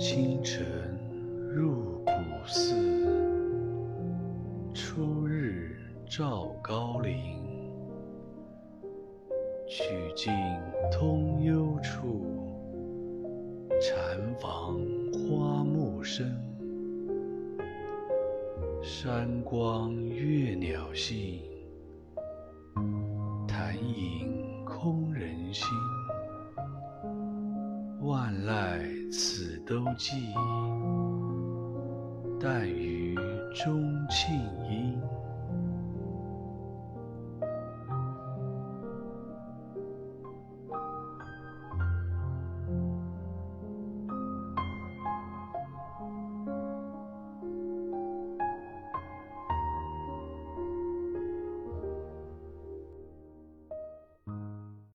清晨入古寺初日照高林。曲径通幽处禅房花木深。山光悦鸟性潭影万籁此都寂，但余钟磬音。